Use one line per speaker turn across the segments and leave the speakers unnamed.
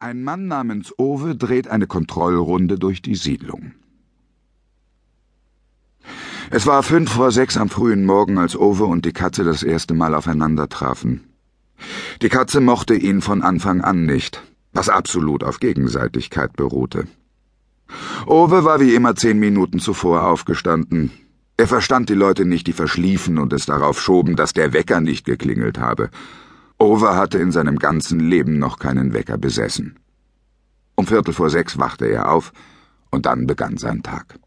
Ein Mann namens Owe dreht eine Kontrollrunde durch die Siedlung. Es war fünf vor sechs am frühen Morgen, als Owe und die Katze das erste Mal aufeinander trafen. Die Katze mochte ihn von Anfang an nicht, was absolut auf Gegenseitigkeit beruhte. Owe war wie immer zehn Minuten zuvor aufgestanden. Er verstand die Leute nicht, die verschliefen und es darauf schoben, dass der Wecker nicht geklingelt habe. Over hatte in seinem ganzen Leben noch keinen Wecker besessen. Um Viertel vor sechs wachte er auf, und dann begann sein Tag.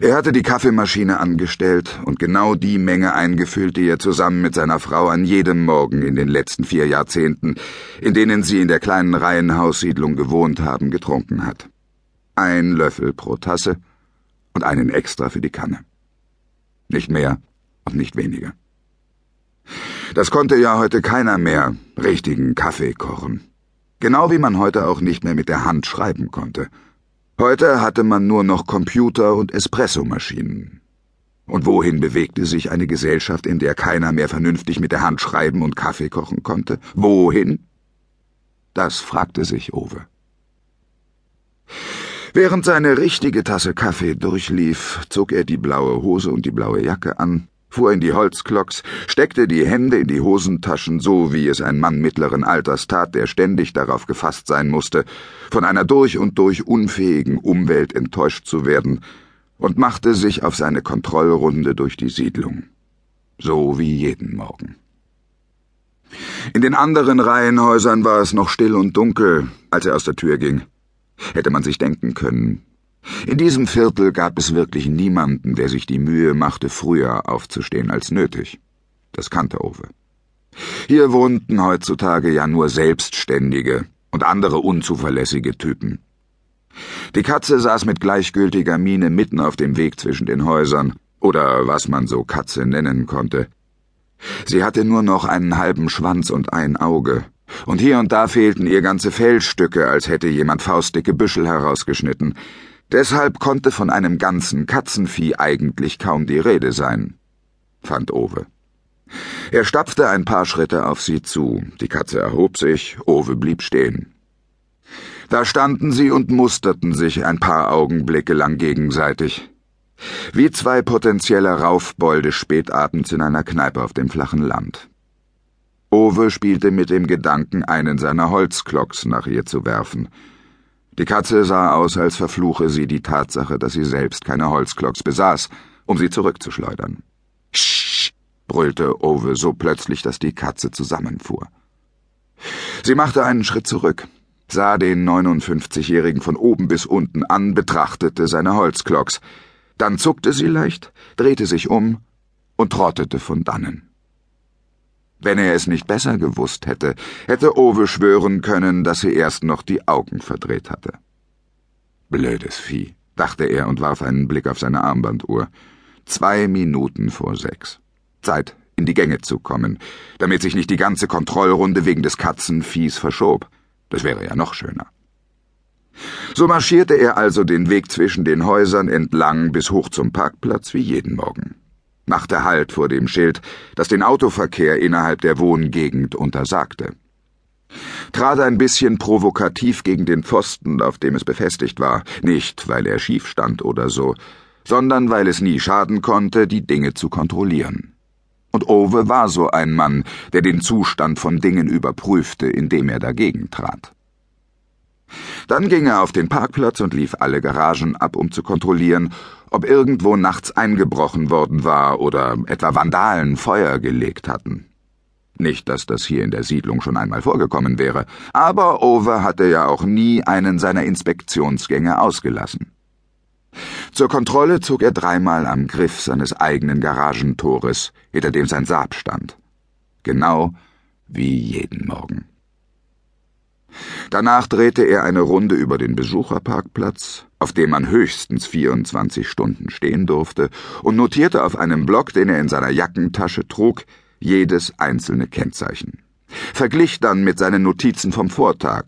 Er hatte die Kaffeemaschine angestellt und genau die Menge eingefüllt, die er zusammen mit seiner Frau an jedem Morgen in den letzten vier Jahrzehnten, in denen sie in der kleinen Reihenhaussiedlung gewohnt haben, getrunken hat. Ein Löffel pro Tasse und einen extra für die Kanne. Nicht mehr und nicht weniger. Das konnte ja heute keiner mehr richtigen Kaffee kochen. Genau wie man heute auch nicht mehr mit der Hand schreiben konnte. Heute hatte man nur noch Computer und Espressomaschinen. Und wohin bewegte sich eine Gesellschaft, in der keiner mehr vernünftig mit der Hand schreiben und Kaffee kochen konnte? Wohin? Das fragte sich Owe. Während seine richtige Tasse Kaffee durchlief, zog er die blaue Hose und die blaue Jacke an, fuhr in die Holzklocks, steckte die Hände in die Hosentaschen, so wie es ein Mann mittleren Alters tat, der ständig darauf gefasst sein musste, von einer durch und durch unfähigen Umwelt enttäuscht zu werden, und machte sich auf seine Kontrollrunde durch die Siedlung. So wie jeden Morgen. In den anderen Reihenhäusern war es noch still und dunkel, als er aus der Tür ging. Hätte man sich denken können, in diesem Viertel gab es wirklich niemanden, der sich die Mühe machte, früher aufzustehen als nötig. Das kannte Owe. Hier wohnten heutzutage ja nur Selbstständige und andere unzuverlässige Typen. Die Katze saß mit gleichgültiger Miene mitten auf dem Weg zwischen den Häusern, oder was man so Katze nennen konnte. Sie hatte nur noch einen halben Schwanz und ein Auge, und hier und da fehlten ihr ganze Fellstücke, als hätte jemand faustdicke Büschel herausgeschnitten. Deshalb konnte von einem ganzen Katzenvieh eigentlich kaum die Rede sein, fand Owe. Er stapfte ein paar Schritte auf sie zu, die Katze erhob sich, Owe blieb stehen. Da standen sie und musterten sich ein paar Augenblicke lang gegenseitig, wie zwei potenzielle Raufbolde spätabends in einer Kneipe auf dem flachen Land. Owe spielte mit dem Gedanken, einen seiner Holzklocks nach ihr zu werfen, die Katze sah aus, als verfluche sie die Tatsache, dass sie selbst keine Holzklocks besaß, um sie zurückzuschleudern. Sch! brüllte Owe so plötzlich, dass die Katze zusammenfuhr. Sie machte einen Schritt zurück, sah den 59-Jährigen von oben bis unten an, betrachtete seine Holzklocks. Dann zuckte sie leicht, drehte sich um und trottete von dannen. Wenn er es nicht besser gewusst hätte, hätte Owe schwören können, dass sie erst noch die Augen verdreht hatte. Blödes Vieh, dachte er und warf einen Blick auf seine Armbanduhr. Zwei Minuten vor sechs. Zeit, in die Gänge zu kommen, damit sich nicht die ganze Kontrollrunde wegen des Katzenviehs verschob. Das wäre ja noch schöner. So marschierte er also den Weg zwischen den Häusern entlang bis hoch zum Parkplatz wie jeden Morgen machte Halt vor dem Schild, das den Autoverkehr innerhalb der Wohngegend untersagte. Trat ein bisschen provokativ gegen den Pfosten, auf dem es befestigt war, nicht weil er schief stand oder so, sondern weil es nie schaden konnte, die Dinge zu kontrollieren. Und Owe war so ein Mann, der den Zustand von Dingen überprüfte, indem er dagegen trat. Dann ging er auf den Parkplatz und lief alle Garagen ab, um zu kontrollieren, ob irgendwo nachts eingebrochen worden war oder etwa Vandalen Feuer gelegt hatten. Nicht, dass das hier in der Siedlung schon einmal vorgekommen wäre, aber Over hatte ja auch nie einen seiner Inspektionsgänge ausgelassen. Zur Kontrolle zog er dreimal am Griff seines eigenen Garagentores, hinter dem sein Saab stand. Genau wie jeden Morgen. Danach drehte er eine Runde über den Besucherparkplatz, auf dem man höchstens 24 Stunden stehen durfte, und notierte auf einem Block, den er in seiner Jackentasche trug, jedes einzelne Kennzeichen. Verglich dann mit seinen Notizen vom Vortag.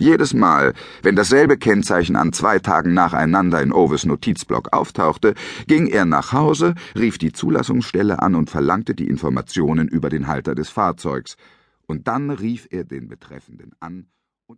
Jedes Mal, wenn dasselbe Kennzeichen an zwei Tagen nacheinander in Oves Notizblock auftauchte, ging er nach Hause, rief die Zulassungsstelle an und verlangte die Informationen über den Halter des Fahrzeugs, und dann rief er den Betreffenden an